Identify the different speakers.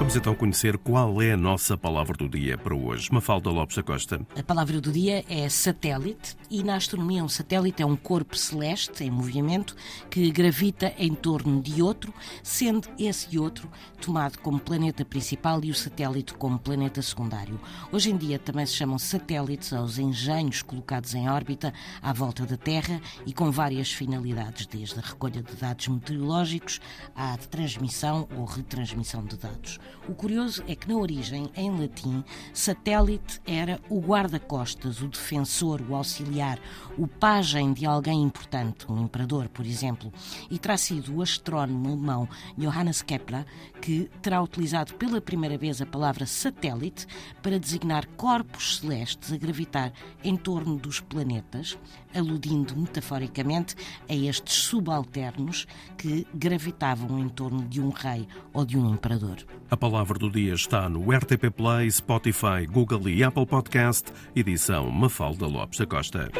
Speaker 1: Vamos então conhecer qual é a nossa palavra do dia para hoje. Mafalda Lopes da Costa.
Speaker 2: A palavra do dia é satélite e na astronomia um satélite é um corpo celeste em movimento que gravita em torno de outro, sendo esse outro tomado como planeta principal e o satélite como planeta secundário. Hoje em dia também se chamam satélites aos engenhos colocados em órbita à volta da Terra e com várias finalidades, desde a recolha de dados meteorológicos à transmissão ou retransmissão de dados. O curioso é que, na origem, em latim, satélite era o guarda-costas, o defensor, o auxiliar, o pajem de alguém importante, um imperador, por exemplo, e terá sido o astrónomo alemão Johannes Kepler que terá utilizado pela primeira vez a palavra satélite para designar corpos celestes a gravitar em torno dos planetas, aludindo metaforicamente a estes subalternos que gravitavam em torno de um rei ou de um imperador.
Speaker 1: A palavra do dia está no RTP Play, Spotify, Google e Apple Podcast, edição Mafalda Lopes da Costa.